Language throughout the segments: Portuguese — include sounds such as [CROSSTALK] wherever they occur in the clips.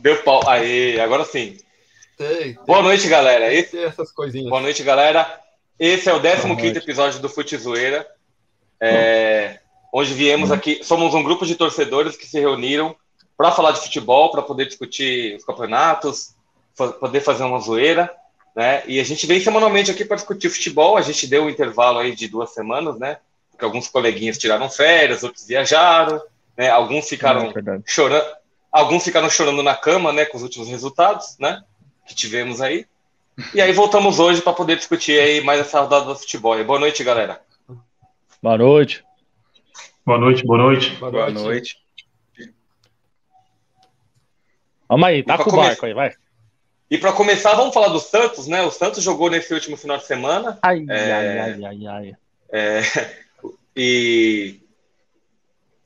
Deu pau. Aí, agora sim. Tem, tem, Boa noite, galera. Esse, essas coisinhas. boa noite, galera. Esse é o 15 noite. episódio do Fute Zoeira. É, onde viemos aqui. Somos um grupo de torcedores que se reuniram para falar de futebol, para poder discutir os campeonatos, poder fazer uma zoeira. Né? E a gente vem semanalmente aqui para discutir futebol. A gente deu um intervalo aí de duas semanas, né? Porque alguns coleguinhas tiraram férias, outros viajaram, né? Alguns ficaram É verdade. chorando, alguns ficaram chorando na cama, né, com os últimos resultados, né, que tivemos aí. E aí voltamos hoje para poder discutir aí mais essa rodada do futebol. Boa noite, galera. Boa noite. Boa noite, boa noite. Boa Boa noite. Vamos aí, tá com o começar- barco aí, vai. E para começar, vamos falar do Santos, né? O Santos jogou nesse último final de semana Ai, É. ai, ai, ai, ai. e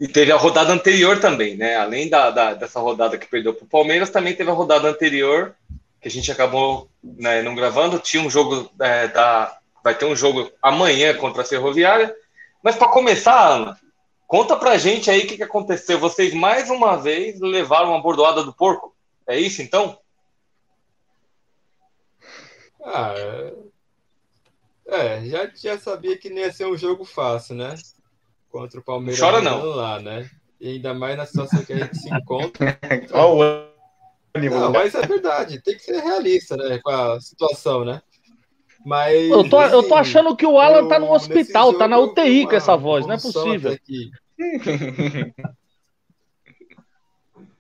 e teve a rodada anterior também, né? Além da, da- dessa rodada que perdeu para o Palmeiras, também teve a rodada anterior que a gente acabou né, não gravando. Tinha um jogo é, da, vai ter um jogo amanhã contra a Ferroviária. Mas para começar, Ana, conta pra gente aí o que, que aconteceu. Vocês mais uma vez levaram uma bordoada do porco? É isso então? Ah, é, é, já, já sabia que não ia ser um jogo fácil, né? Contra o Palmeiras Chora não. lá, né? E ainda mais na situação que a gente se encontra. [LAUGHS] Olha o ânimo. Não, mas é verdade, tem que ser realista, né? Com a situação, né? Mas. Eu tô, eu tô assim, achando que o Alan tá no eu- nesse hospital, tá na UTI com essa voz, não é possível. [LAUGHS]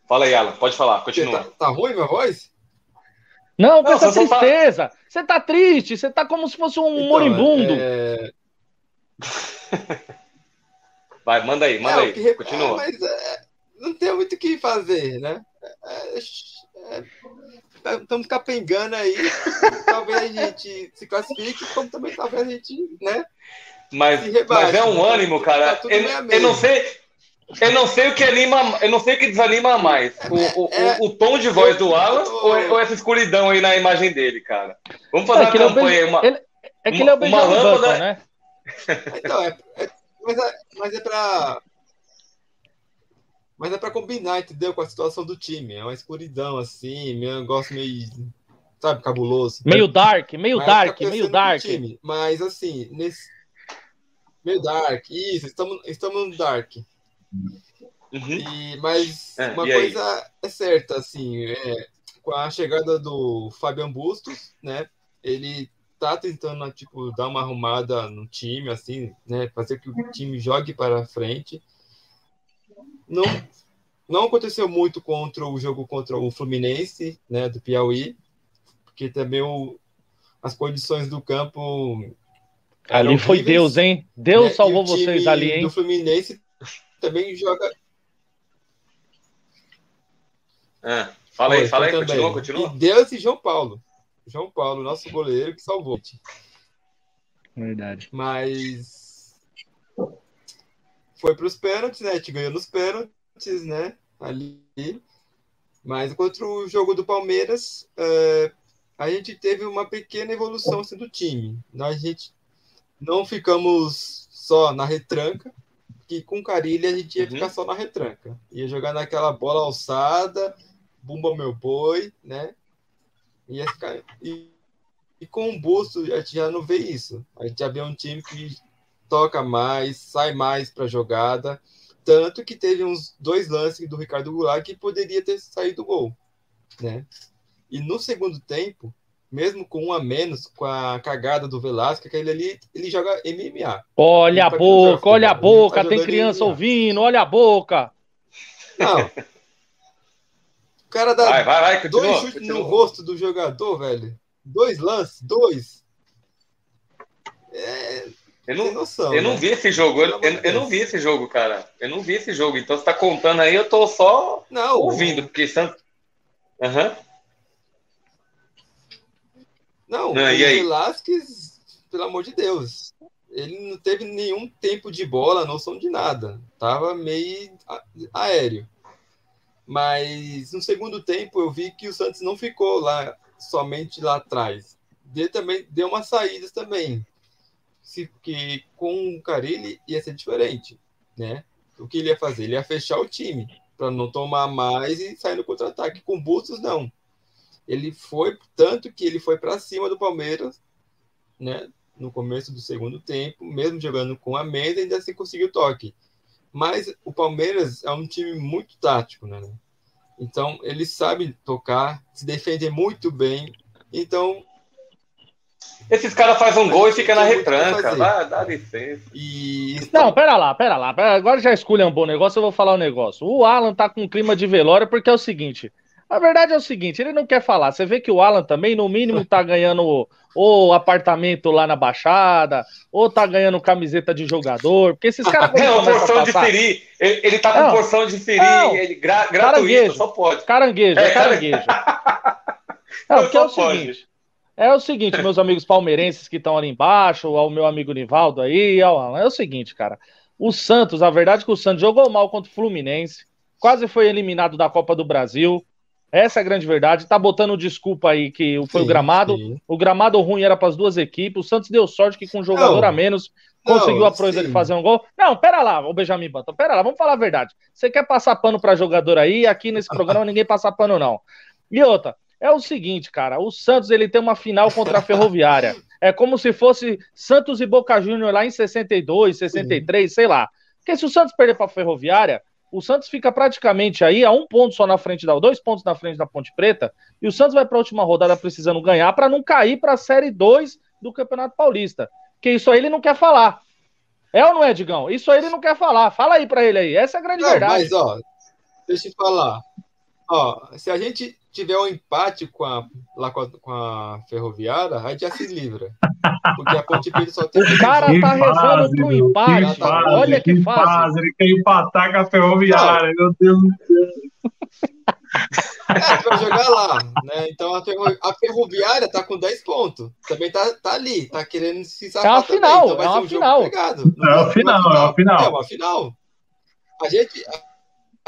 Fala aí, Alan, pode falar, continua. Tá, tá ruim minha voz? Não, com Não, essa tá- tristeza. Você tá triste, você tá como se fosse um Então, moribundo. É... Vai, manda aí, manda é, aí, que continua. é, mas é, não tem muito o que fazer, né? É, é, é, estamos capengando aí. [LAUGHS] talvez a gente se classifique, como também talvez a gente, né? Mas, mas é um né? ânimo, Tá cara. tudo eu, eu não sei. Eu não sei o que anima, eu não sei o que desanima mais. O, o, É- o, o tom de voz eu- do Alan ou, ou essa escuridão aí na imagem dele, cara? Vamos fazer É uma que ele é o campanha Benja- uma. ele- É que ele é o uma lâmpada- Button, né? Então, é- mas, é, mas é pra. Mas é pra combinar, entendeu? Com a situação do time. É uma escuridão, assim, meio um negócio meio. Sabe, cabuloso. Meio dark, meio Mas dark, meio dark. time. Mas assim, nesse. Meio dark, isso, estamos, estamos no dark. Uhum. E, mas É, uma e aí? coisa é certa, assim, é, com a chegada do Fabian Bustos, né? Ele tá tentando, tipo, dar uma arrumada no time, assim, né? Fazer que o time jogue para frente. Não, não aconteceu muito contra o jogo contra o Fluminense, né? Do Piauí, porque também o, as condições do campo Ali foi horríveis, Deus, hein? Deus né? salvou E o time vocês ali, hein? Do Fluminense também joga. Ah, fala aí, Foi, fala aí, foi continua, também. continua. E Deus e João Paulo. João Paulo, nosso goleiro, que salvou. Verdade. Mas foi para os pênaltis, né? A gente ganhou nos pênaltis, né? Ali. Mas contra o jogo do Palmeiras, é, a gente teve uma pequena evolução assim, do time. A gente não ficamos só na retranca, que com Carilha a gente ia Uhum. ficar só na retranca. Ia jogar naquela bola alçada, bumba meu boi, né? Ia ficar. E, e com o Busto, a gente já não vê isso. A gente já vê um time que toca mais, sai mais para jogada. Tanto que teve uns dois lances do Ricardo Goulart que poderia ter saído gol. Né? E no segundo tempo, mesmo com um a menos, com a cagada do Velasco, aquele ali, ele joga MMA. Olha a joga boca, olha a futebol, boca, tá tem criança MMA. ouvindo, olha a boca. Não. [LAUGHS] O cara dá Vai, vai, vai, dois continua. chutes no continua. rosto do jogador, velho. Dois lances, dois. É, Eu não, noção. eu não né? vi esse jogo, eu, eu, eu não vi esse jogo, cara. Eu não vi esse jogo. Então você tá contando aí, eu tô só Não, ouvindo, porque Santos. Aham. Não, Não, o? Velasquez, pelo amor de Deus, ele não teve nenhum tempo de bola, noção de nada. Tava meio aéreo. Mas no segundo tempo eu vi que o Santos não ficou lá somente lá atrás. Ele também deu umas saídas também. Se, que com o Carilli ia ser diferente, né? O que ele ia fazer? Ele ia fechar o time. para não tomar mais e sair no contra-ataque. Com Bustos, não. Ele foi, tanto que ele foi para cima do Palmeiras, né? No começo do segundo tempo, mesmo jogando com a Mendes, ainda assim conseguiu toque. Mas o Palmeiras é um time muito tático, né? Então, ele sabe tocar, se defender muito bem. Então. Esses caras fazem um gol e fica na retranca. Dá, dá licença. E... Não, pera lá, pera lá. Agora já escolhe um bom negócio, eu vou falar um negócio. O Alan tá com um clima de velório porque é o seguinte. A verdade é o seguinte, ele não quer falar. Você vê que o Alan também, no mínimo, tá ganhando ou apartamento lá na Baixada, ou tá ganhando camiseta de jogador, porque esses caras... [LAUGHS] Não, porção de siri. Ele, ele tá com não, porção de siri, ele, gra, gratuito, só pode. Caranguejo, é, caranguejo. [LAUGHS] não, porque é o pode. seguinte... É o seguinte, meus amigos palmeirenses que estão ali embaixo, ao meu amigo Nivaldo aí, ao Alan, é o seguinte, cara. O Santos, a verdade é que o Santos jogou mal contra o Fluminense, quase foi eliminado da Copa do Brasil, essa é a grande verdade. Tá botando desculpa aí que foi sim, o gramado. Sim. O gramado ruim era para as duas equipes. O Santos deu sorte que com um jogador não, a menos conseguiu não, a proeza de fazer um gol. Não, pera lá, o Benjamin Button. Pera lá, vamos falar a verdade. Você quer passar pano para jogador aí? Aqui nesse programa ninguém passa pano, não. E outra, é o seguinte, cara. O Santos ele tem uma final contra a Ferroviária. É como se fosse Santos e Boca Júnior lá em 62, 63, sim. sei lá. Porque se o Santos perder para a Ferroviária, o Santos fica praticamente aí a um ponto só na frente da, dois pontos na frente da Ponte Preta, e o Santos vai para a última rodada precisando ganhar para não cair para a Série 2 do Campeonato Paulista. Que isso aí ele não quer falar. É ou não é, Digão? Isso aí ele não quer falar. Fala aí para ele aí. Essa é a grande não, verdade. Mas, ó, deixa eu falar. Ó, se a gente tiver um empate com a, lá com a, com a Ferroviária, a gente já se livra. Porque a Ponte Preta só tem. O cara tá rezando pro empate. Que fase, Olha que, que fase. fase. Ele quer empatar com a Ferroviária. Não. Meu Deus do céu. É, vai jogar lá, né? Então a, ferro... a Ferroviária tá com 10 pontos. Também tá, tá ali, tá querendo se safar. É uma final, então é uma um final. É uma final, é uma final. É uma final. A gente,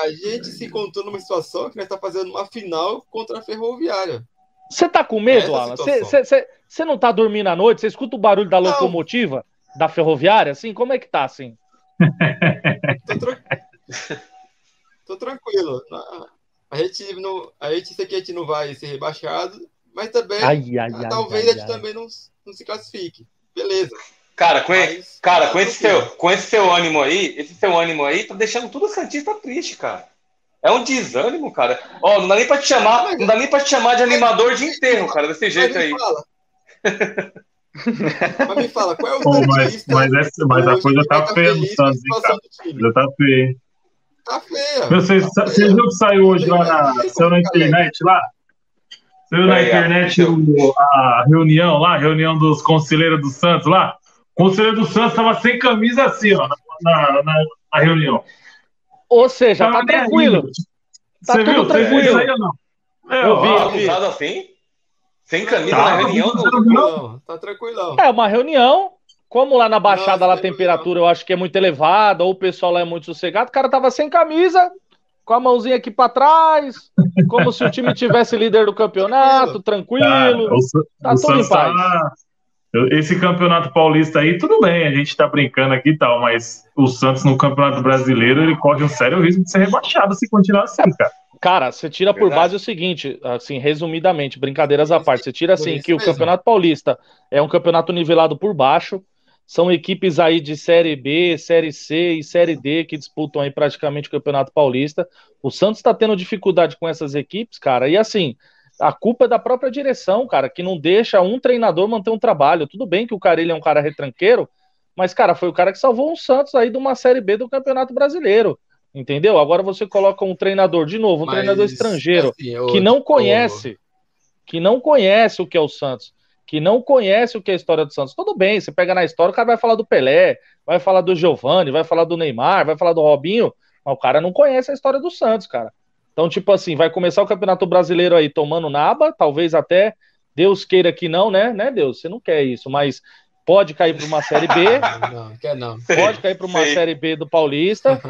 a gente se encontrou numa situação que nós está fazendo uma final contra a Ferroviária. Você tá com medo, Alan? Você não tá dormindo à noite? Você escuta o barulho da não. locomotiva da ferroviária, assim? Como é que tá, assim? Tô, tra... [LAUGHS] Tô tranquilo. A gente, não, a gente sei que a gente não vai ser rebaixado, mas também ai, ai, talvez ai, a gente também não, não se classifique. Beleza. Cara, com, Mas, cara com, esse seu, com esse seu ânimo aí, esse seu ânimo aí, tá deixando tudo o Santista triste, cara. É um desânimo, cara. Ó, não dá nem pra te chamar, não dá nem pra te chamar de animador de enterro, cara, desse jeito aí. Fala. [LAUGHS] mas me fala, qual é o Pô, mas, mas, essa, mas a coisa tá feia no Santos, Já tá feia. Tá feia. Você, tá você viu que saiu hoje lá na, saiu na internet lá? Saiu na internet o, a reunião lá, a reunião dos conselheiros do Santos lá? O conselheiro do Santos estava sem camisa assim, ó, na, na, na reunião. Ou seja, tava tá tranquilo. Tá Você viu? tranquilo. Você viu não? É, eu vi, eu vi. assim? Sem camisa tá, na reunião? Do... Não, tá tranquilão. É uma reunião. Como lá na Baixada Nossa, lá a temperatura eu acho que é muito elevada, ou o pessoal lá é muito sossegado, o cara tava sem camisa, com a mãozinha aqui para trás, como se o time tivesse líder do campeonato, [LAUGHS] tranquilo. Cara, o, tá o tudo em paz. Tá esse campeonato paulista aí, tudo bem, a gente tá brincando aqui e tal, mas o Santos no campeonato brasileiro, ele corre um sério risco de ser rebaixado se continuar assim, cara. Cara, você tira por base o seguinte, assim, resumidamente, brincadeiras à parte, você tira assim que o Campeonato Paulista é um campeonato nivelado por baixo, são equipes aí de Série B, Série C e Série D que disputam aí praticamente o Campeonato Paulista. O Santos está tendo dificuldade com essas equipes, cara, e assim, a culpa é da própria direção, cara, que não deixa um treinador manter um trabalho. Tudo bem que o ele é um cara retranqueiro, mas, cara, foi o cara que salvou o Santos aí de uma Série B do Campeonato Brasileiro. Entendeu? Agora você coloca um treinador de novo, um mas, treinador estrangeiro assim, eu, que não conhece, eu... que não conhece o que é o Santos, que não conhece o que é a história do Santos. Tudo bem, você pega na história, o cara vai falar do Pelé, vai falar do Giovani, vai falar do Neymar, vai falar do Robinho, mas o cara não conhece a história do Santos, cara. Então, tipo assim, vai começar o Campeonato Brasileiro aí tomando naba, talvez até Deus queira que não, né? Né, Deus? Você não quer isso, mas pode cair para uma Série B. [LAUGHS] Não, quer não. Pode cair para uma Sim. Série B do Paulista.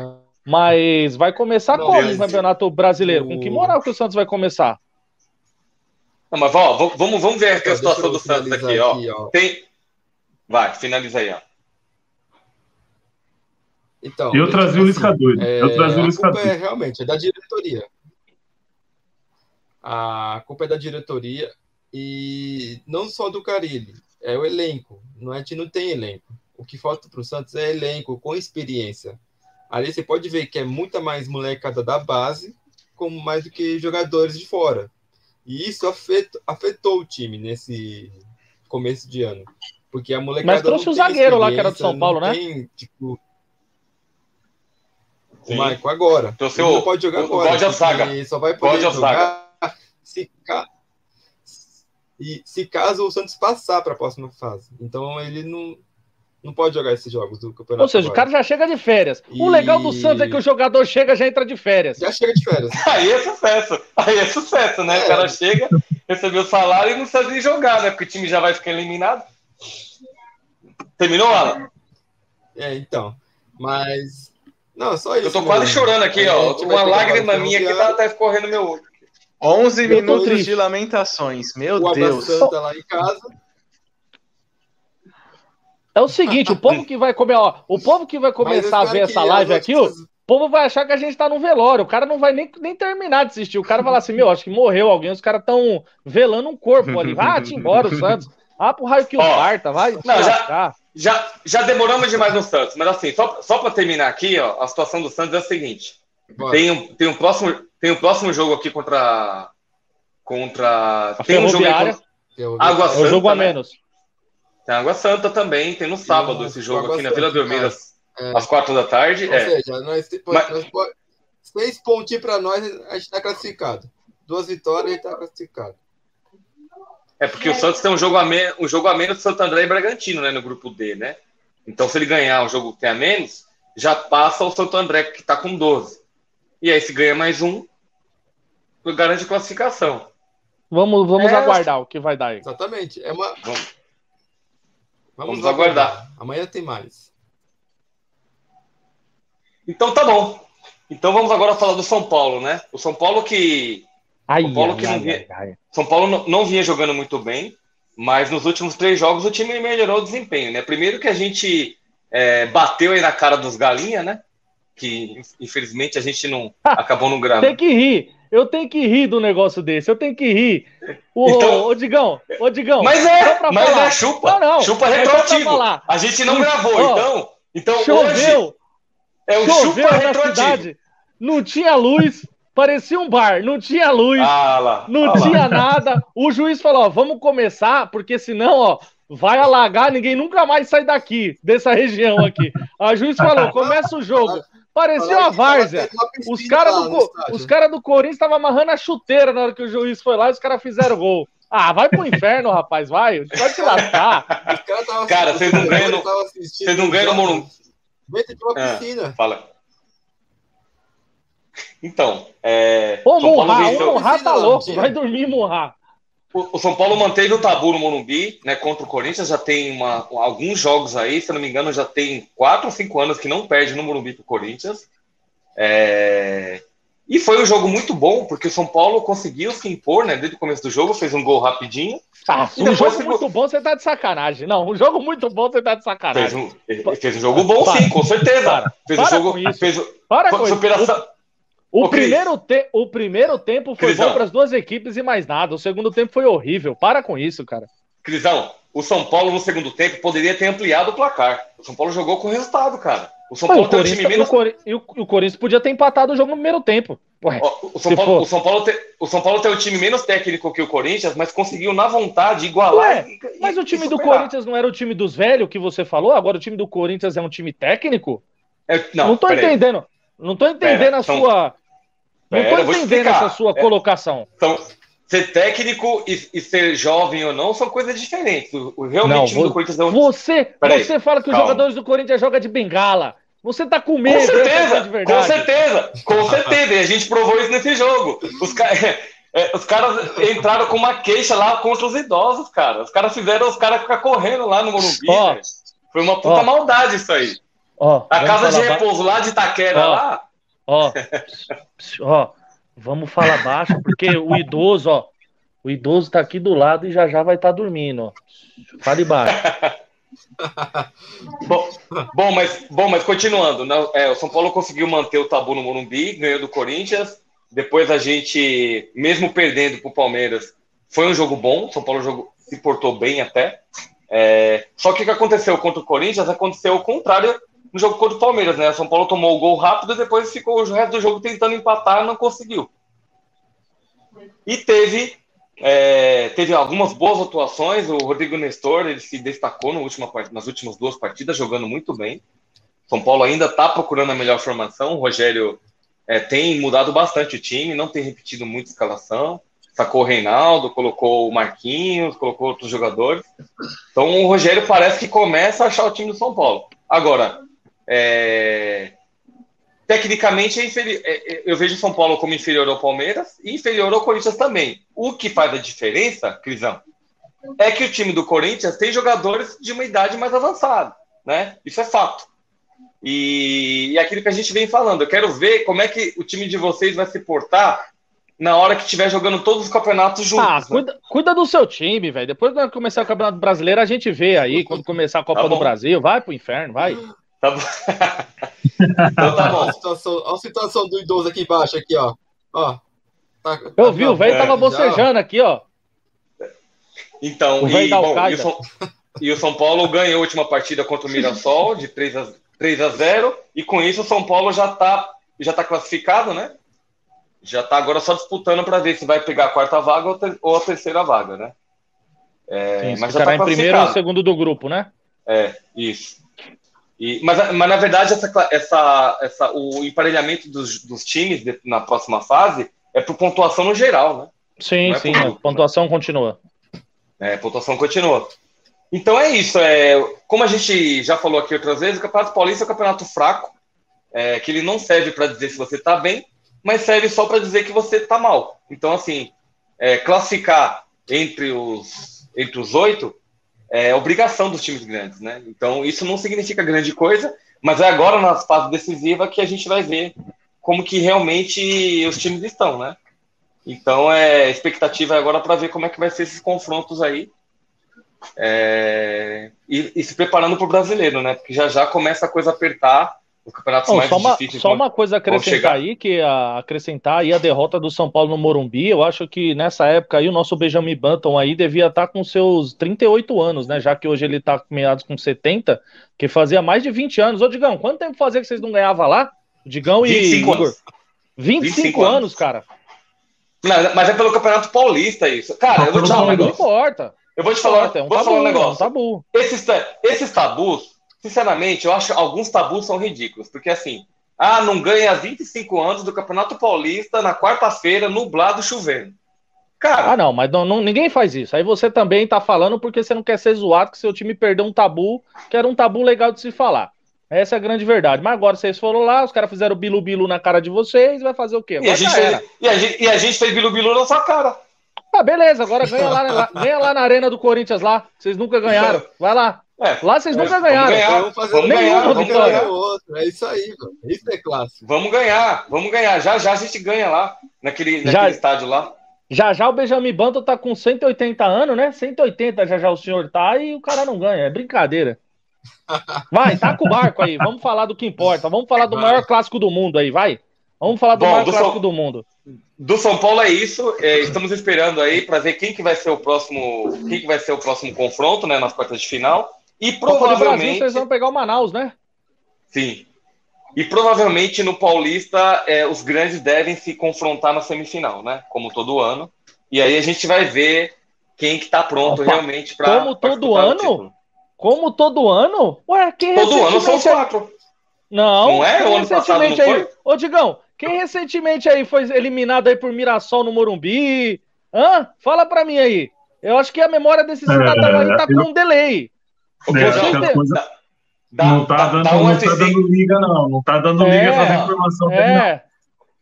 Mas vai começar não, como o Campeonato Brasileiro? Com que moral que o Santos vai começar? Não, mas ó, vamos, vamos ver aqui a situação do Santos aqui, ó. aqui ó. Tem... Vai, finaliza aí, ó. Então, Eu é trazia tipo o Lisca assim, doido. é, Eu trazia o a Lisca culpa é doido. realmente é da diretoria. A culpa é da diretoria e não só do Carilli, é o elenco. Não, a gente não tem elenco. O que falta para o Santos é elenco com experiência. Ali você pode ver que é muita mais molecada da base, como mais do que jogadores de fora. E isso afetou, afetou o time nesse começo de ano. Porque a molecada. Mas trouxe não o tem zagueiro lá, que era do São Paulo, né? Tem, tipo, Sim. o Maico agora. Trouxe Ele o- não pode jogar o agora. God of porque Saga. Só vai poder of jogar se, ca... e, se caso o Santos passar para a próxima fase. Então ele não, não pode jogar esses jogos do campeonato. Ou seja, o agora. cara já chega de férias. O E- legal do Santos é que o jogador chega já entra de férias. já chega de férias. [LAUGHS] Aí é sucesso. Aí é sucesso, né? É. O cara chega, recebeu o salário e não sabe nem jogar, né? Porque o time já vai ficar eliminado. Terminou, Alan? É, então. Mas. Não, só isso. Eu tô quase mesmo. chorando aqui, ó. Uma lágrima minha aqui tá, tá escorrendo meu olho. 11 Eu tô minutos triste. de lamentações. Meu O Deus. Santa lá em casa. É o seguinte, o povo que vai comer, ó, o povo que vai começar a ver essa live aqui, ó, o povo vai achar que a gente tá no velório. O cara não vai nem, nem terminar de assistir. O cara vai falar assim: meu, acho que morreu alguém. Os caras estão velando um corpo ali. Ah, te embora o Santos. Ah, pro raio que o Ó, parta, vai. não, já- lascar. Já, já demoramos demais no Santos, mas assim, só, só para terminar aqui, ó, a situação do Santos é a seguinte: Bora. tem um, tem um, próximo, tem um próximo jogo aqui contra. Contra. A Tem um jogo contra-. Água É o jogo a né? menos. Tem Água Santa também, tem no sábado esse jogo aqui na Santa, Vila Belmiro, às, É. às quatro da tarde. Ou É. seja, nós, Mas- nós pode- seis pontinhos para nós, a gente está classificado. Duas vitórias, a gente está classificado. É porque o Santos tem um jogo a, me... um jogo a menos do Santo André e Bragantino, né? No grupo D, né? Então, se ele ganhar o jogo que tem a menos, já passa o Santo André, que tá com 12. E aí, se ganha mais um, garante classificação. Vamos, vamos É, aguardar o que vai dar aí. Exatamente. É uma... Vamos- Vamos, Vamos aguardar. Amanhã tem mais. Então, tá bom. Então, vamos agora falar do São Paulo, né? O São Paulo que. Ai, O Paulo ai, que não vê- ai. São Paulo não- não vinha jogando muito bem, mas nos últimos três jogos o time melhorou o desempenho, né? Primeiro que a gente é, bateu aí na cara dos galinha, né? Que infelizmente a gente não [LAUGHS] acabou não gravando. Tem que rir. Eu tenho que rir do negócio desse. Eu tenho que rir. Ô, Então- ô Digão, ô Digão. Mas é, mas falar. é chupa. Não, não, chupa pra retroativo. falar. A gente não gravou, ó, então. Então hoje Choveu, é o choveu chupa na retroativo. cidade. Não tinha luz, parecia um bar. Não tinha luz, Ah lá. não ah lá. tinha nada. O juiz falou: ó, vamos começar, porque senão, ó, vai alagar, ninguém nunca mais sai daqui, dessa região aqui. A juiz falou: começa o jogo. Parecia uma várzea. Os caras lá do, os cara do Corinthians estavam amarrando a chuteira na hora que o juiz foi lá e os caras fizeram gol. Ah, vai pro inferno, rapaz, vai. Pode te lascar. Os caras tavam Cara, assistindo- vocês não ganham vocês não ganham no Morumbi. Dentro de uma É. piscina. Fala. Então, é, Ô, São Paulo Murra, venceu- o Murra tá louco. Vai dormir, Murra. O, o São Paulo manteve o tabu no Morumbi, né, contra o Corinthians. Já tem uma- alguns jogos aí, se eu não me engano, já tem quatro ou cinco anos que não perde no Morumbi pro Corinthians. É, E foi um jogo muito bom, porque o São Paulo conseguiu se impor, né? Desde o começo do jogo, fez um gol rapidinho. Ah, um jogo ficou- muito bom, você tá de sacanagem. Não, um jogo muito bom, você tá de Fez sacanagem. um, ele fez um jogo bom, Para. sim, com certeza. Para. Fez um Para jogo. com isso. Fez, o- Para com isso. O, Cris. primeiro te- o primeiro tempo foi Crisão. bom para as duas equipes e mais nada. O segundo tempo foi horrível. Para com isso, cara. Crisão, o São Paulo no segundo tempo poderia ter ampliado o placar. O São Paulo jogou com resultado, cara. O São Pô, Paulo o, tem um time menos e o Cori- o- Corinthians podia ter empatado o jogo no primeiro tempo. Ué, o, São Paulo, for. o, São Paulo tem, o São Paulo tem um time menos técnico que o Corinthians, mas conseguiu, na vontade, igualar. Ué, e- e- mas o time do. Corinthians não era o time dos velhos que você falou? Agora o time do Corinthians é um time técnico? É, Não, não, tô entendendo. Não tô entendendo Pera, a são- sua. Não Pera, vou entendendo essa sua É. colocação. Então, ser técnico e, e ser jovem ou não são coisas diferentes. O, o- realmente Não, time do Corinthians é um Você, você fala que os calma. jogadores do Corinthians jogam de bengala. Você tá com Com medo é a certeza, de com certeza, com [LAUGHS] certeza. E a gente provou isso nesse jogo. Os, ca- [LAUGHS] é, os caras entraram com uma queixa lá contra os idosos, cara. Os caras fizeram os caras ficar correndo lá no Morumbi. Ó. velho. Foi uma puta Ó. maldade isso aí. Ó, A casa de ba- repouso lá de Itaquera Ó. lá. Ó, ó, vamos falar baixo, porque o idoso, ó, o idoso tá aqui do lado e já já vai estar dormindo, ó. Fale baixo. [LAUGHS] bom, bom, mas, bom, mas continuando, né? É, o São Paulo conseguiu manter o tabu no Morumbi, ganhou do Corinthians. Depois a gente, mesmo perdendo para o Palmeiras, foi um jogo bom. O São Paulo se portou bem até. É, só que o que aconteceu contra o Corinthians aconteceu o contrário no jogo contra o Palmeiras, né? São Paulo tomou o gol rápido e depois ficou o resto do jogo tentando empatar, não conseguiu. E teve é, teve algumas boas atuações. O Rodrigo Nestor ele se destacou no última, nas últimas duas partidas, jogando muito bem. São Paulo ainda está procurando a melhor formação. O Rogério é, tem mudado bastante o time, não tem repetido muita escalação. Sacou o Reinaldo, colocou o Marquinhos, colocou outros jogadores. Então o Rogério parece que começa a achar o time do São Paulo. Agora, é, tecnicamente, é é, é, eu vejo o São Paulo como inferior ao Palmeiras e inferior ao Corinthians também. O que faz a diferença, Crisão, é que o time do Corinthians tem jogadores de uma idade mais avançada, né? Isso é fato. E, e aquilo que a gente vem falando, eu quero ver como é que o time de vocês vai se portar na hora que estiver jogando todos os campeonatos juntos. Ah, né? cuida, cuida do seu time, velho. Depois que começar o Campeonato Brasileiro, a gente vê aí, quando começar a Copa Tá do. Brasil. Vai pro inferno, vai. Tá bom. então tá Olha bom. a situação, olha a situação do idoso aqui embaixo, aqui, ó. Ó. Tá- Eu tá vi, o velho É, tava já, bocejando aqui, ó. Então, e, bom, e, o. São, e o São Paulo ganhou a última partida contra o Mirassol de 3 a, 3 a 0 e com isso o São Paulo já está já tá classificado, né? Já está agora só disputando para ver se vai pegar a quarta vaga ou, ter- ou a terceira vaga, né? É, Sim, mas já está em primeiro ou segundo do grupo, né? É, isso. E, mas, mas na verdade, essa, essa, essa, o emparelhamento dos, dos times de- na próxima fase é por pontuação no geral, né? Sim, é sim, por grupo, pontuação continua. É, pontuação continua. Então é isso. É, como a gente já falou aqui outras vezes, o Campeonato Paulista é um campeonato fraco, é, que ele não serve para dizer se você está bem, mas serve só para dizer que você está mal. Então, assim, é, classificar entre os, entre os oito é obrigação dos times grandes, né? Então, isso não significa grande coisa, mas é agora na fase decisiva que a gente vai ver como que realmente os times estão, né? Então, é, expectativa é agora para ver como é que vai ser esses confrontos aí. É, e, e se preparando para o brasileiro, né? Porque já já começa a coisa apertar. Os campeonatos Bom, mais só uma, difíceis. só uma coisa a acrescentar aí, que a, acrescentar aí a derrota do São Paulo no Morumbi, eu acho que nessa época aí o nosso Benjamin Button aí devia estar com seus 38 anos, né? Já que hoje ele tá meados com 70, que fazia mais de 20 anos. Ô, Digão, quanto tempo fazia que vocês não ganhavam lá? Digão e 25 Igor. anos. 25, 25 anos, anos. cara. Não, mas é pelo Campeonato Paulista isso. Cara, eu vou te falar um Não, não negócio. importa. Eu vou te falar, é um vou tabu, falar um é um negócio. tabu. Esses, esses tabus, sinceramente, eu acho alguns tabus são ridículos. Porque assim, ah, não ganha 25 anos do Campeonato Paulista na quarta-feira, nublado, chovendo. Cara, Ah, não, mas não, não- ninguém faz isso. Aí você também tá falando porque você não quer ser zoado que seu time perdeu um tabu, que era um tabu legal de se falar. Essa é a grande verdade. Mas agora vocês foram lá, os caras fizeram bilu-bilu na cara de vocês, vai fazer o quê? e, a gente fez, e, a gente, e a gente fez bilu-bilu na sua cara. Ah, beleza, agora ganha lá- ganha lá na arena do Corinthians lá. Vocês nunca ganharam. [LAUGHS] Vai lá. É, Lá vocês nunca vamos ganharam. ganhar. Vamos fazer Vamos nenhuma ganhar, vamos vitória ganhar. ou outra. É isso aí, mano. Isso é clássico. vamos ganhar, vamos ganhar. Já já a gente ganha lá, naquele, naquele Já- estádio lá. Já já o Benjamin Banto tá com 180 anos, né? 180 já já o senhor tá e o cara não ganha. É brincadeira. Vai, taca o barco aí. Vamos falar do que importa. Vamos falar do Vai. maior clássico do mundo aí, vai. Vamos falar do Bom, maior do clássico São- do mundo. Do São Paulo é isso. É, estamos esperando aí para ver quem que vai ser o próximo, quem que vai ser o próximo confronto, né, nas quartas de final. E Copa do Brasil, provavelmente, vocês vão pegar o Manaus, né? sim. E provavelmente no Paulista é, os grandes devem se confrontar na semifinal, né? Como todo ano. E aí a gente vai ver quem que tá pronto Opa, realmente para como todo ano? Como todo ano? Ué, quem Todo ano são os quatro. Não, Não é? quem O ano passado não recentemente aí... foi? Ô, Digão, quem recentemente aí foi eliminado aí por Mirassol no Morumbi? Hã? Fala pra mim aí. Eu acho que a memória desse cidadão aí tá com um delay. É, coisa- dá- não tá dá- dando, dá um não tá F5. dando liga, não. Não tá dando É, liga essas informações. não. É.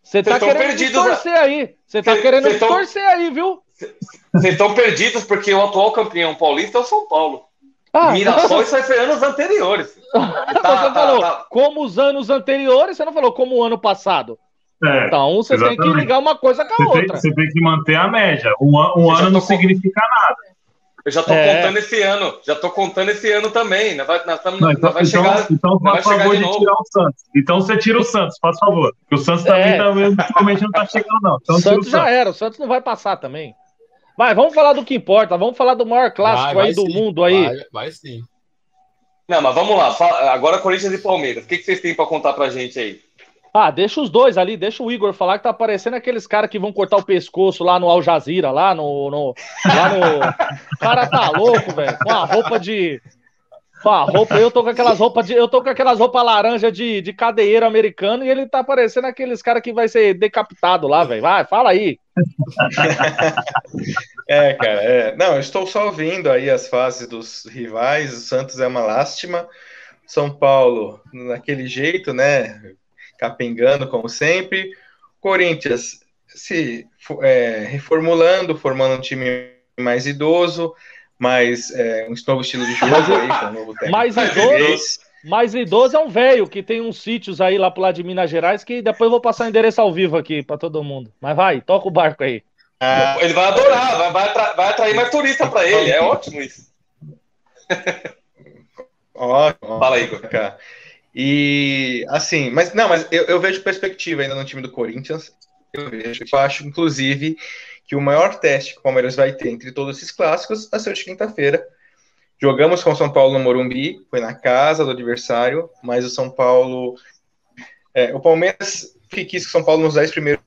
Você tá querendo perdidos, torcer aí. Você tá Cê- querendo cês tão- torcer aí, viu? Vocês estão perdidos porque o atual campeão paulista é o São Paulo. Ah, Mirassol isso foi anos anteriores. [LAUGHS] você Tá, tá, falou tá. como os anos anteriores, você não falou como o ano passado. É, Então você tem que ligar uma coisa com a você, tem, outra. você tem que manter a média. Um, um ano não com- significa nada. Eu já tô É. contando esse ano. Já tô contando esse ano também. Nós vai, nós tamo, Não, então, vai então, chegar. então vai faz favor de de, tirar o Santos. Então você tira o Santos, faz favor. Porque o Santos também É. tá, não tá chegando, não. O Então tira o Santos já Santos. era, o Santos não vai passar também. Vai, vamos falar do que importa, vamos falar do maior clássico Vai, vai aí do sim, mundo aí. Vai, vai sim. Não, mas vamos lá. Agora Corinthians e Palmeiras. O que, que vocês têm pra contar pra gente aí? Ah, deixa os dois ali, deixa o Igor falar que tá parecendo aqueles caras que vão cortar o pescoço lá no Al Jazeera, lá no. no lá no... O cara tá louco, velho. Com a roupa de. Com a roupa, eu tô com aquelas roupas de. Eu tô com aquelas roupas laranja de, de cadeieiro americano e ele tá parecendo aqueles caras que vai ser decapitado lá, velho. Vai, fala aí. [LAUGHS] É, cara, é. Não, eu estou só vendo aí as fases dos rivais. O Santos é uma lástima. São Paulo, naquele jeito, né? Capengando, como sempre. Corinthians se é, reformulando, formando um time mais idoso, mais é, um novo estilo de jogo aí, com um novo técnico. Mais português. Mas idoso é um velho que tem uns sítios aí lá pro lado de Minas Gerais que depois eu vou passar o endereço ao vivo aqui pra todo mundo. Mas vai, toca o barco aí. Ah, Ele vai adorar, vai, vai, atra- vai atrair mais turista pra ele. É ótimo isso. ótimo. Fala aí, Igor. E assim, mas não, mas eu, eu vejo perspectiva ainda no time do Corinthians. Eu vejo, eu acho, inclusive, que o maior teste que o Palmeiras vai ter entre todos esses clássicos vai ser de quinta-feira. Jogamos com o São Paulo no Morumbi, foi na casa do adversário, mas o São Paulo. é, o Palmeiras quis que o São Paulo nos 10 primeiros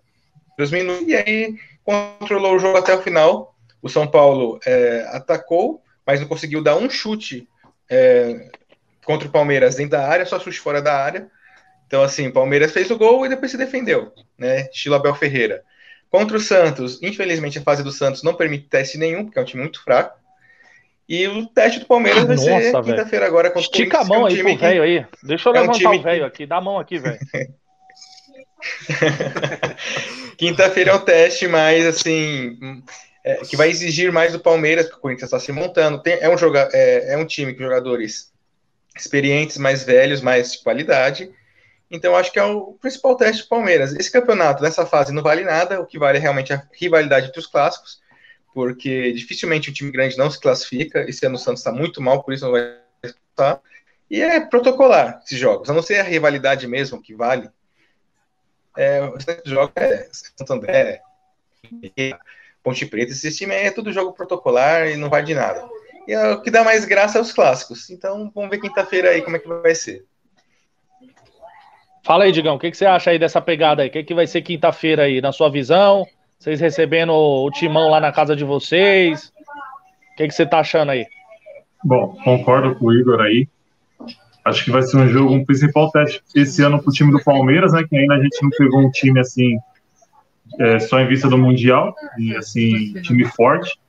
minutos e aí controlou o jogo até o final. O São Paulo é, atacou, mas não conseguiu dar um chute é, contra o Palmeiras dentro da área, só chute fora da área. Então, assim, o Palmeiras fez o gol e depois se defendeu, né? Estilo Abel Ferreira. Contra o Santos, infelizmente a fase do Santos não permite teste nenhum, porque é um time muito fraco. E o teste do Palmeiras vai Nossa, ser quinta-feira agora contra o Estica a que é mão um aí pro que- velho aí. Deixa eu é um levantar time o velho aqui. Dá a mão aqui, velho. [LAUGHS] Quinta-feira é um teste mais assim é, que vai exigir mais do Palmeiras, porque o Corinthians está se montando. Tem- é, um joga, é, é um time com jogadores experientes, mais velhos, mais de qualidade. Então, acho que é o principal teste do Palmeiras. Esse campeonato, nessa fase, não vale nada. O que vale é realmente a rivalidade entre os clássicos, porque dificilmente um time grande não se classifica. Esse ano o Santos está muito mal, por isso não vai disputar. E é protocolar esses jogos, a não ser a rivalidade mesmo que vale. É, o jogos é Santo André, Ponte Preta, esse time é tudo jogo protocolar e não vai de nada. E é, o que dá mais graça é os clássicos. Então vamos ver quinta-feira aí como é que vai ser. Fala aí, Digão, o que, que você acha aí dessa pegada aí? O que, que vai ser quinta-feira aí, na sua visão? Vocês recebendo o timão lá na casa de vocês? O que, que você tá achando aí? Bom, concordo com o Igor aí. Acho que vai ser um jogo, um principal teste esse ano para o time do Palmeiras, né? Que ainda a gente não pegou um time assim, é, só em vista do Mundial, e assim, time forte.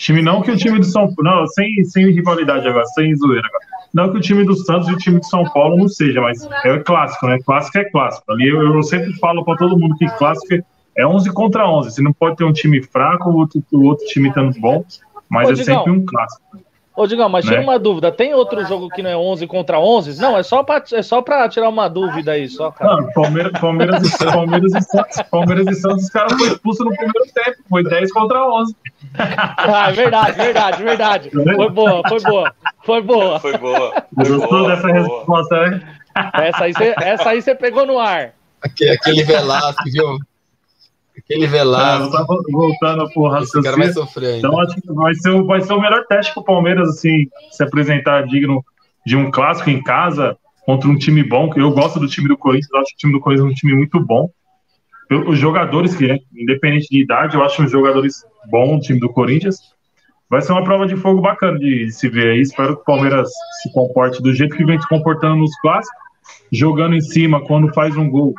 Time não que o time do São Paulo, não, sem, sem rivalidade agora, sem zoeira agora. Não que o time do Santos e o time de São Paulo não seja, mas é clássico, né? Clássico é clássico. Ali eu, eu sempre falo para todo mundo que clássico é- é 11 contra 11. Você não pode ter um time fraco, o outro, o outro time estando bom, mas Ô, é Digão. sempre um clássico. Ô, Digão, mas Né? tira uma dúvida. Tem outro jogo que não é 11 contra 11? Não, é só pra, é só pra tirar uma dúvida aí, só, cara. Não, Palmeiras, Palmeiras, e, Palmeiras, e Santos, Palmeiras e Santos, os caras foram expulsos no primeiro tempo. Foi 10 contra 11. Ah, é verdade, verdade, verdade. Foi boa, foi boa, foi boa. Foi boa. Gostou dessa boa. resposta, né? Essa aí você essa aí você pegou no ar. Aquele, aquele Velasco, viu? Velasco. eu tava voltando pro Esse cara vai raciocínio. sofrer ainda. Então, acho que vai ser, o- vai ser o melhor teste pro Palmeiras, assim, se apresentar digno de um clássico em casa contra um time bom. que Eu gosto do time do Corinthians, acho que o time do Corinthians é um time muito bom. Eu- Os jogadores, que, é, independente de idade, eu acho os jogadores bons, o time do Corinthians. Vai ser uma prova de fogo bacana de se ver aí. Espero que o Palmeiras se comporte do jeito que vem se comportando nos clássicos, jogando em cima quando faz um gol.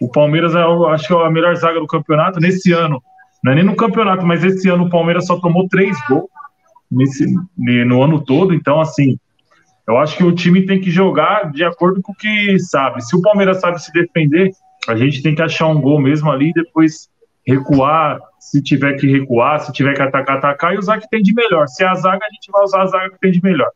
O Palmeiras é, eu acho que é a melhor zaga do campeonato nesse ano. Não é nem no campeonato, mas esse ano o Palmeiras só tomou três gols nesse, no ano todo. Então, assim, eu acho que o time tem que jogar de acordo com o que sabe. Se o Palmeiras sabe se defender, a gente tem que achar um gol mesmo ali e depois recuar. Se tiver que recuar, se tiver que atacar, atacar e usar o que tem de melhor. Se é a zaga, a gente vai usar a zaga que tem de melhor.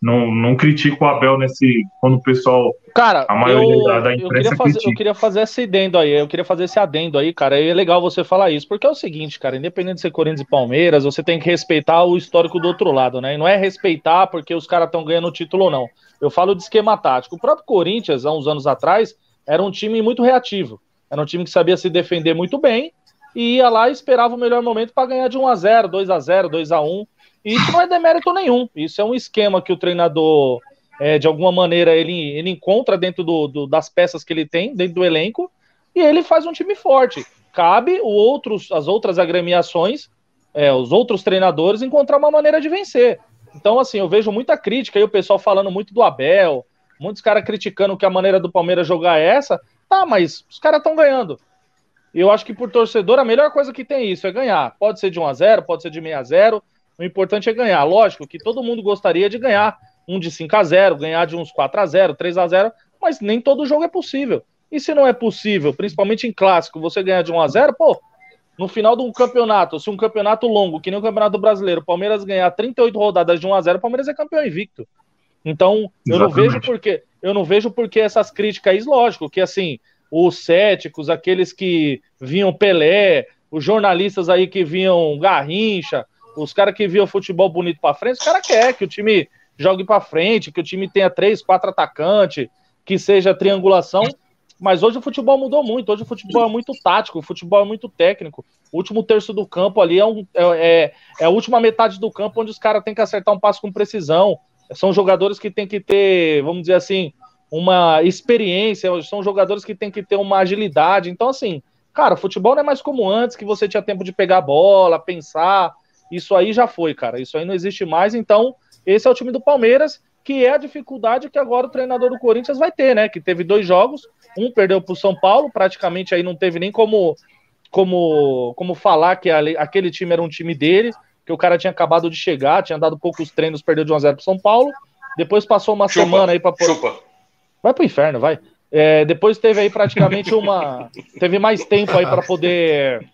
Não, não critico o Abel nesse. Quando o pessoal. Cara, a maioria eu, da, da imprensa. Eu queria, fazer, eu queria fazer esse adendo aí. Eu queria fazer esse adendo aí, cara. E é legal você falar isso. Porque é o seguinte, cara, independente de ser Corinthians e Palmeiras, você tem que respeitar o histórico do outro lado, né? E não é respeitar porque os caras estão ganhando o título ou não. Eu falo de esquema tático. O próprio Corinthians, há uns anos atrás, era um time muito reativo. Era um time que sabia se defender muito bem e ia lá e esperava o melhor momento para ganhar de 1 a 0 2 a 0 2 a 1 e isso não é demérito nenhum. Isso é um esquema que o treinador, é, de alguma maneira, ele, ele encontra dentro do, do, das peças que ele tem, dentro do elenco, e ele faz um time forte. Cabe outros, as outras agremiações, é, os outros treinadores, encontrar uma maneira de vencer. Então, assim, eu vejo muita crítica aí, o pessoal falando muito do Abel, muitos caras criticando que a maneira do Palmeiras jogar é essa. Tá, mas os caras estão ganhando. Eu acho que por torcedor a melhor coisa que tem é isso é ganhar. Pode ser de 1 a 0, pode ser de 6 a 0, o importante é ganhar. Lógico que todo mundo gostaria de ganhar um de 5 a 0 ganhar de uns 4 a 0 3 a 0 mas nem todo jogo é possível. E se não é possível, principalmente em clássico, você ganhar de 1 a 0 pô, no final de um campeonato, se um campeonato longo, que nem o Campeonato Brasileiro, o Palmeiras ganhar 38 rodadas de 1 a 0 o Palmeiras é campeão invicto. Então, eu não vejo porque eu não vejo porque essas críticas, lógico, que assim, os céticos, aqueles que vinham Pelé, os jornalistas aí que vinham Garrincha, os caras que viam futebol bonito para frente, os caras querem que o time jogue para frente, que o time tenha três, quatro atacantes, que seja triangulação. Mas hoje o futebol mudou muito. Hoje o futebol é muito tático, o futebol é muito técnico. O último terço do campo ali é, um, é, é, é a última metade do campo onde os caras têm que acertar um passo com precisão. São jogadores que têm que ter, vamos dizer assim, uma experiência, são jogadores que têm que ter uma agilidade. Então, assim, cara, futebol não é mais como antes, que você tinha tempo de pegar a bola, pensar, isso aí já foi, cara. Isso aí não existe mais. Então, esse é o time do Palmeiras, que é a dificuldade que agora o treinador do Corinthians vai ter, né? Que teve dois jogos, um perdeu para o São Paulo, praticamente aí não teve nem como como como falar que aquele time era um time dele, que o cara tinha acabado de chegar, tinha dado poucos treinos, perdeu de 1 a 0 para São Paulo. Depois passou uma chupa, semana aí para Chupa. Vai pro inferno, vai. É, depois teve aí praticamente uma. teve mais tempo aí para poder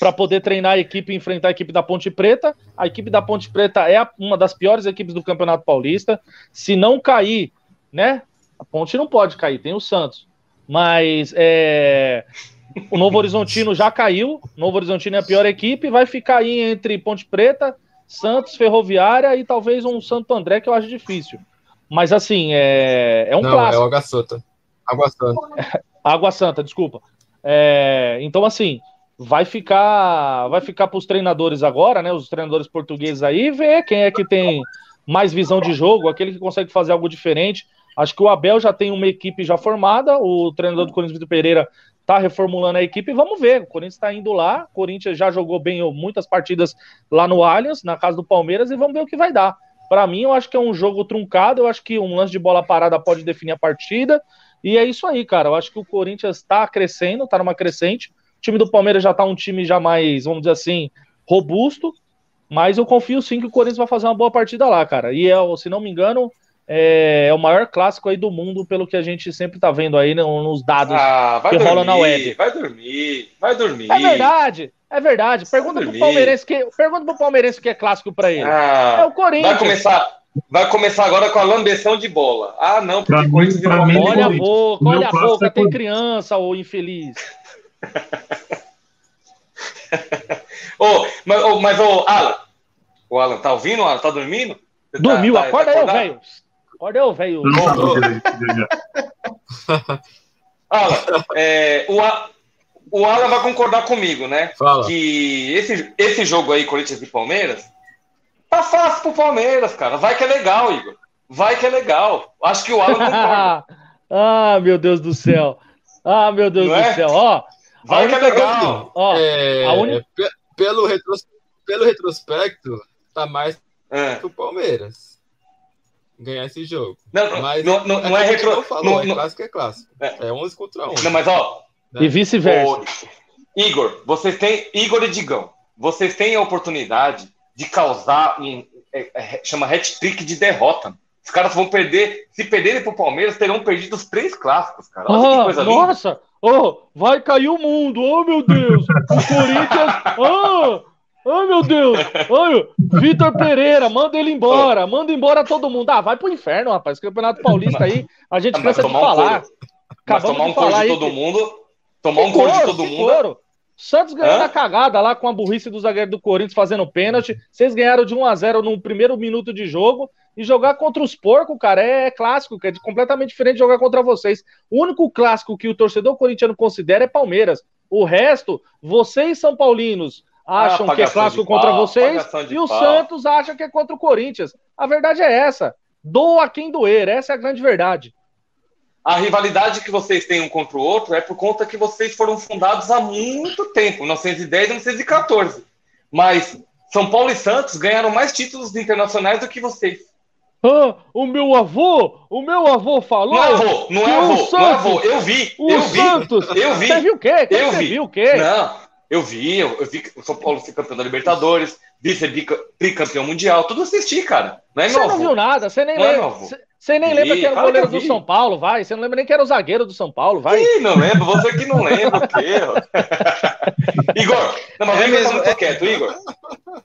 para poder treinar a equipe e enfrentar a equipe da Ponte Preta. A equipe da Ponte Preta é uma das piores equipes do Campeonato Paulista. Se não cair, né? A Ponte não pode cair, tem o Santos. Mas é, o Novo Horizontino já caiu. O Novo Horizontino é a pior equipe. Vai ficar aí entre Ponte Preta, Santos, Ferroviária e talvez um Santo André, que eu acho difícil. Mas assim, é, é um não, clássico. É o Água Santa. Água Santa. [LAUGHS] Água Santa, desculpa. É, então, assim, vai ficar vai ficar para os treinadores agora, né? Os treinadores portugueses aí, ver quem é que tem mais visão de jogo, aquele que consegue fazer algo diferente. Acho que o Abel já tem uma equipe já formada, o treinador do Corinthians Vitor Pereira está reformulando a equipe e vamos ver. O Corinthians está indo lá, o Corinthians já jogou bem muitas partidas lá no Allianz, na casa do Palmeiras, e vamos ver o que vai dar. Para mim, eu acho que é um jogo truncado, eu acho que um lance de bola parada pode definir a partida. E é isso aí, cara. Eu acho que o Corinthians está crescendo, está numa crescente. O time do Palmeiras já está um time já mais, vamos dizer assim, robusto. Mas eu confio sim que o Corinthians vai fazer uma boa partida lá, cara. E é, se não me engano, é, é, o maior clássico aí do mundo, pelo que a gente sempre tá vendo aí nos dados ah, que dormir, rola na web. Vai dormir, vai dormir. É verdade, é verdade. Pergunta pro Palmeirense que, pergunta pro Palmeirense que é clássico para ele. Ah, é o Corinthians. Vai começar, Vai começar agora com a lambeção de bola. Ah, não, porque Corinthians virou mim, Olha a boca, olha a boca, é tem criança, ô infeliz. [LAUGHS] oh, mas, oh, mas oh, Alan, o Alan tá ouvindo? Alan, tá dormindo? Dormiu, tá, acorda tá aí, velho. Acorda aí, velho. Alan, é, o, o Alan vai concordar comigo, né? Fala. Que esse, esse jogo aí, Corinthians e Palmeiras, Tá fácil pro Palmeiras, cara. Vai que é legal, Igor. Vai que é legal. Acho que o Alan [LAUGHS] concorda. ah, meu Deus do céu. Ah, meu Deus Não do é? céu. Ó, Vai que é legal. Ó, é, un... pelo, retros... pelo retrospecto, tá mais é. pro Palmeiras ganhar esse jogo. Não, mas não, não, é não é retro... Não falou, não, é clássico é clássico. É. é 11 contra 11. Não, mas ó... Né? E vice-versa. Igor, vocês têm... Igor e Digão, vocês têm a oportunidade de causar um. É, é, chama hat-trick de derrota. Os caras vão perder. Se perderem pro Palmeiras, terão perdido os três clássicos, cara. Olha ah, que coisa nossa! Oh, vai cair o mundo! Oh, meu Deus! O Corinthians. Oh, Ai, meu Deus! Ai, Vitor Pereira, manda ele embora, manda embora todo mundo. Ah, vai pro inferno, rapaz. Campeonato Paulista aí, a gente cansa de falar. Um tomar um couro de todo mundo. Tomar um couro de todo mundo. Couro. Santos ganhou Hã? na cagada lá com a burrice do zagueiro do Corinthians fazendo pênalti. Vocês ganharam de 1 a 0 no primeiro minuto de jogo. E jogar contra os porcos, cara, é clássico, que é completamente diferente de jogar contra vocês. O único clássico que o torcedor corintiano considera é Palmeiras. O resto, vocês São Paulinos acham ah, que é clássico contra pau, vocês e o pau. Santos acha que é contra o Corinthians. A verdade é essa. Doa quem doer, essa é a grande verdade. A rivalidade que vocês têm um contra o outro é por conta que vocês foram fundados há muito tempo, 1910 e 1914. Mas São Paulo e Santos ganharam mais títulos internacionais do que vocês. Ah, o meu avô, o meu avô falou. Não é avô, não é avô, Santos, não é avô. Eu vi, eu vi, Santos, eu vi. Você viu o quê? Eu vi. viu o quê? Não, eu vi, eu, eu vi o São Paulo ser campeão da Libertadores, vi ser bicampeão mundial, tudo assisti, cara. Não é você não avô. viu nada, você nem não é lembra. Você nem lembra que era o goleiro do São Paulo, vai. Você não lembra nem que era o zagueiro do São Paulo, vai. Ih, não lembro. Você que não lembra o quê? [LAUGHS] Igor, não, mas é mesmo, tá muito é... quieto, Igor.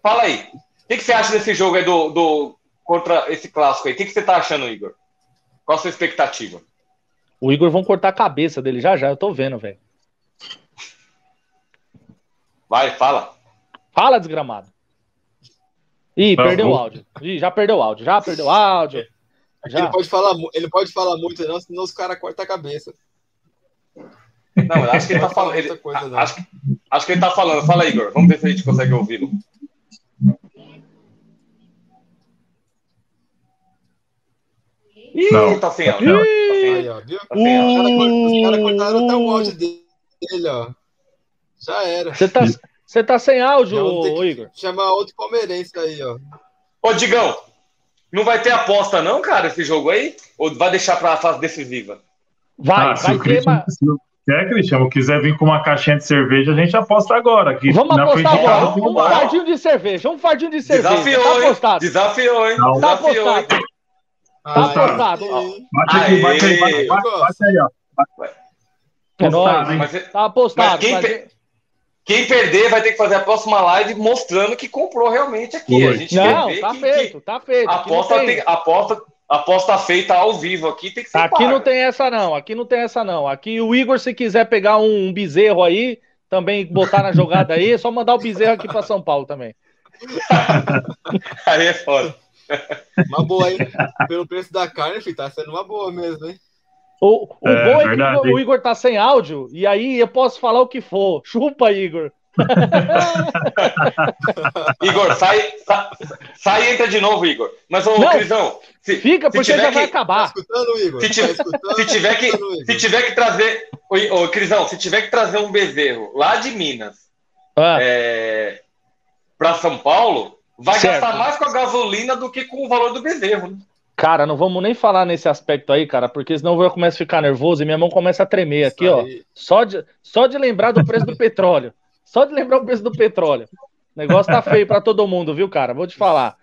Fala aí. O que, que você acha desse jogo aí do, do, contra esse clássico aí. O que, que você tá achando, Igor? Qual a sua expectativa? O Igor vão cortar a cabeça dele já já, eu tô vendo, velho. Vai, fala. Fala, desgramado. Ih, perdeu o áudio. Ih, já perdeu o áudio, já perdeu o áudio. Já. Ele, pode falar, ele pode falar muito, não, senão os caras cortam a cabeça. Não, acho que ele tá falando. Ele, coisa, acho, acho que ele tá falando. Fala, Igor. Vamos ver se a gente consegue ouvi-lo. Ih, não. tá sem áudio. Tá ó, viu? Tá Os caras cortaram até o áudio dele, ó. Já era. Você tá, você tá sem áudio, Igor? Chamar outro palmeirense aí, ó. Ô, Digão, não vai ter aposta, não, cara, esse jogo aí? Ou vai deixar pra fase decisiva? Vai, ah, vai ter, mas. Quer, Cristiano, quiser vir com uma caixinha de cerveja, a gente aposta agora. Aqui Vamos apostar agora. Um, um fardinho de cerveja. Um fardinho de cerveja. Desafiou, tá apostado. Desafiou, hein? Não. Tá apostado. Tá apostado. Bate aqui, bate aí, bate, bate aí, ó. É nóis. Tá apostado. Quem, per... quem, perder vai ter que fazer a próxima live mostrando que comprou realmente aqui. A gente Não, tá que, feito, que... tá feito. Aposta, tem... Tem... aposta, aposta feita ao vivo aqui tem que ser Aqui paga. não tem essa não, aqui não tem essa não. Aqui o Igor, se quiser pegar um, um bezerro aí, também botar na jogada aí, é só mandar o bezerro aqui para São Paulo também. [LAUGHS] aí é foda. Uma boa, hein? Pelo preço da carne, filho, tá sendo uma boa mesmo, hein? O, o é, bom é verdade. que o Igor tá sem áudio, e aí eu posso falar o que for. Chupa, Igor. [LAUGHS] Igor, sai, sai, sai, e entra de novo, Igor. Mas, ô, Não, Crisão. Se, fica, porque já que, vai acabar. Tá escutando, Igor? Se, tiver, tá se tiver que, se tiver que trazer. Ô, ô, Crisão, se tiver que trazer um bezerro lá de Minas ah. é, para São Paulo, vai certo. gastar mais com a gasolina do que com o valor do bezerro. Né? Cara, não vamos nem falar nesse aspecto aí, cara, porque senão eu começo a ficar nervoso e minha mão começa a tremer aqui, ó. Só de, só de lembrar do preço do petróleo. Só de lembrar o preço do petróleo. O negócio tá feio para todo mundo, viu, cara? Vou te falar.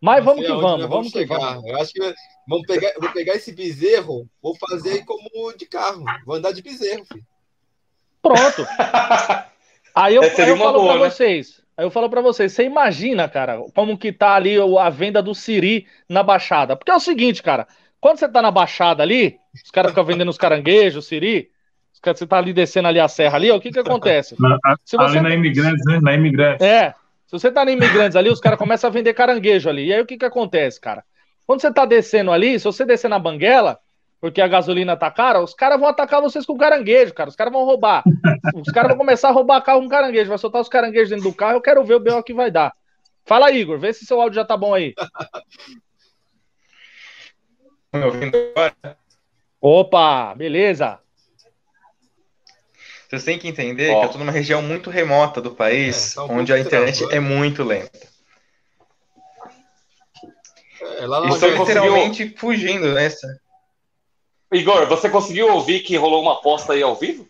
Mas vamos que vamos, vamos que vamos. Eu acho que vamos pegar, vou pegar esse bezerro, vou fazer como de carro. Vou andar de bezerro, filho. Pronto. [LAUGHS] Aí eu, eu falo boa, pra né? vocês. Aí eu falo para vocês, você imagina, cara, como que tá ali a venda do Siri na Baixada. Porque é o seguinte, cara, quando você tá na Baixada ali, os caras ficam vendendo os caranguejos, Siri, você tá ali descendo ali a serra ali, ó, o que que acontece? [LAUGHS] Na, você... Ali na Imigrantes, né? Na Imigrantes. É, se você tá na Imigrantes ali, os caras começam a vender caranguejo ali. E aí o que que acontece, cara? Quando você tá descendo ali, se você descer na Banguela, porque a gasolina tá cara, os caras vão atacar vocês com caranguejo, cara. Os caras vão roubar. Os caras vão começar a roubar carro com caranguejo. Vai soltar os caranguejos dentro do carro. Eu quero ver o B.O. que vai dar. Fala, Igor. Vê se seu áudio já tá bom aí. Me ouvindo agora? Opa, beleza. Vocês têm que entender oh. que eu tô numa região muito remota do país, é, tá um onde a internet é muito lenta. É, lá Estou literalmente conseguiu... fugindo nessa. Igor, você conseguiu ouvir que rolou uma aposta aí ao vivo?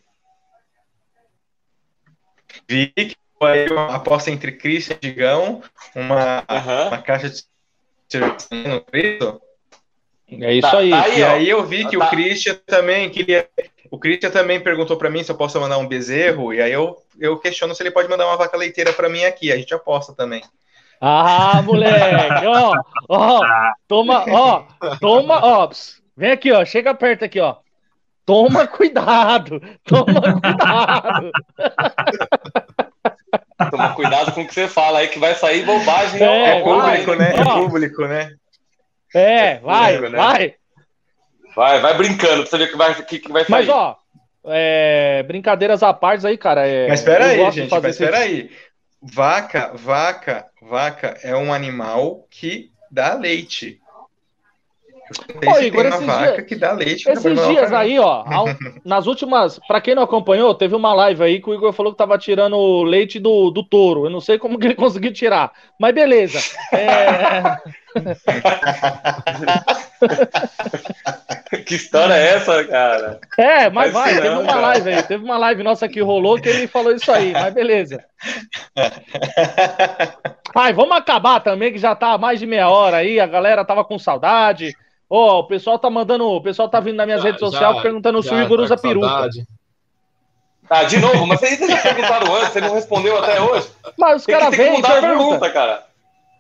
Vi que foi uma aposta entre Christian e Digão, uma, uhum. uma caixa de no preço. É isso tá, aí. Tá aí. E aí eu vi que tá. o Christian também queria. o Christian também perguntou para mim se eu posso mandar um bezerro, e aí eu, eu questiono se ele pode mandar uma vaca leiteira para mim aqui. A gente aposta também. Ah, moleque, ó, ó, toma, ó, toma, ó, vem aqui, ó, chega perto aqui, ó. Toma [LAUGHS] cuidado, toma cuidado. Toma cuidado com o que você fala aí, que vai sair bobagem. É, é público, vai, né? Ó. É público, né? É, vai, público, né? vai. Vai, vai brincando pra você ver que vai, que, que vai sair. Mas, ó, é, brincadeiras à parte aí, cara. É, mas espera aí, gente, mas espera aí. Vaca, vaca, vaca é um animal que dá leite. Pô, Igor, esses dias, que dá leite esses dias aí, ó, [LAUGHS] nas últimas, para quem não acompanhou, teve uma live aí que o Igor falou que tava tirando o leite do, do touro. Eu não sei como que ele [LAUGHS] conseguiu tirar, mas beleza. É... [LAUGHS] que história é essa, cara? É, mas vai, vai teve uma cara. live aí, teve uma live nossa que rolou que ele falou isso aí, mas beleza. Ai, vamos acabar também, que já tá mais de meia hora aí, a galera tava com saudade. Ó, oh, o pessoal tá mandando, o pessoal tá vindo nas minhas já, redes sociais perguntando já, se o Igor tá usa peruca. Saudade. Ah, de novo, mas vocês já perguntaram antes, você não respondeu até hoje. Mas os caras vêm. Tem que mudar a pergunta, cara.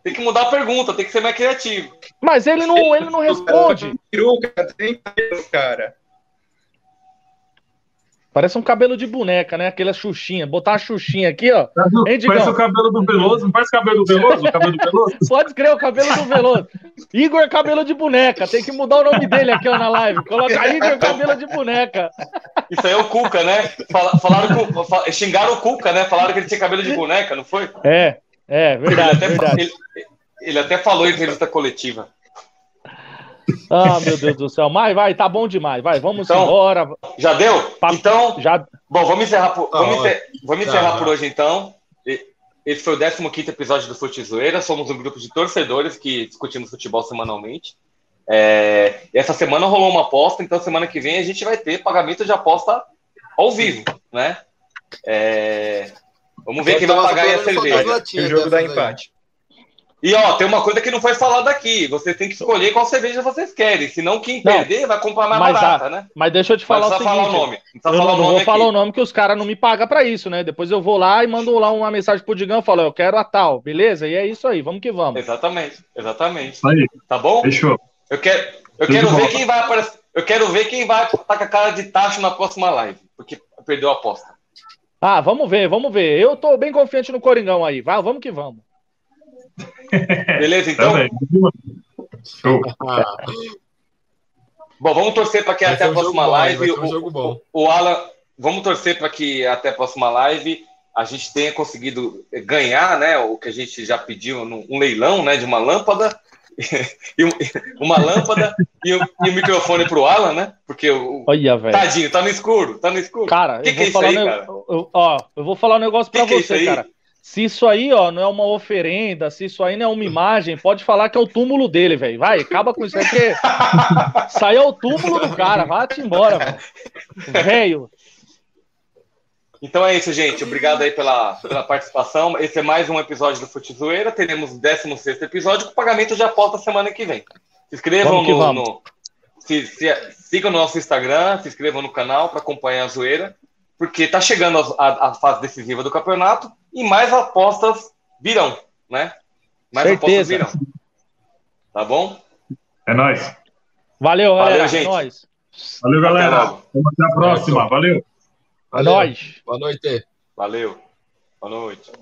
Tem que mudar a pergunta, tem que ser mais criativo. Mas ele não, ele não responde. Peruca, tem cara. Parece um cabelo de boneca, né? Aquela xuxinha. Botar a xuxinha aqui, ó. Hein, parece o cabelo do Veloso. Não parece o cabelo do Veloso? O cabelo do Veloso? [LAUGHS] Pode crer, o cabelo do Veloso. Igor Cabelo de Boneca. Tem que mudar o nome dele aqui, ó, na live. Coloca Igor Cabelo de Boneca. Isso aí é o Cuca, né? Falaram que, xingaram o Cuca, né? Falaram que ele tinha cabelo de boneca, não foi? É, é, verdade. Ele até, verdade. Ele, ele até falou em entrevista coletiva. Ah, meu Deus do céu. Mas vai, tá bom demais. Vai, vamos então, embora. Já deu? Então, já... bom, vamos encerrar por, ah, vamos encerrar, vamos encerrar por hoje então. Esse foi o 15 episódio do Fute Zoeira. Somos um grupo de torcedores que discutimos futebol semanalmente. É, essa semana rolou uma aposta, então semana que vem a gente vai ter pagamento de aposta ao vivo, né? É, vamos ver quem vai pagar a cerveja. O jogo da empate. E ó, tem uma coisa que não foi falada aqui. Você tem que escolher qual cerveja vocês querem. Senão quem não, perder vai comprar mais mas, barata, né? Mas deixa eu te falar o seguinte. Falar o nome. Não eu não, não vou aqui. falar o nome que os caras não me pagam para isso, né? Depois eu vou lá e mando lá uma mensagem pro Digão e falo, eu quero a tal, beleza? E é isso aí, vamos que vamos. Exatamente, exatamente. Aí. Tá bom? Fechou. Eu quero, eu quero ver quem vai aparecer. Eu quero ver quem vai estar com a cara de tacho na próxima live, porque perdeu a aposta. Ah, vamos ver, vamos ver. Eu tô bem confiante no Coringão aí. Vai, vamos que vamos. Beleza, então? Show. Bom, vamos torcer para que até a próxima live. o, o, Alan, vamos torcer para que até a próxima live a gente tenha conseguido ganhar, né? O que a gente já pediu, um leilão, né? De uma lâmpada. [LAUGHS] e uma lâmpada e, o, e o microfone pro Alan, né? Porque o Olha, tadinho, tá no escuro, tá no escuro. Cara, que que é isso aí, cara? Eu, ó, eu vou falar um negócio para você, é cara. Se isso aí, ó, não é uma oferenda, se isso aí não é uma imagem, pode falar que é o túmulo dele, velho. Vai, acaba com isso aí, porque isso aí é o túmulo do cara. Vai-te embora, velho. Então é isso, gente. Obrigado aí pela, pela participação. Esse é mais um episódio do Fute Zoeira. Teremos o 16 episódio com pagamento de aposta semana que vem. Se inscrevam no. no se, se, sigam no nosso Instagram, se inscrevam no canal para acompanhar a zoeira porque está chegando a, a, fase decisiva do campeonato e mais apostas virão, né? Mais Certeza. apostas virão. Tá bom? É nóis. Valeu, galera. Valeu, gente. É Valeu, galera. Até, Até a próxima. Valeu. Valeu. É nóis. Boa noite. Valeu. Boa noite.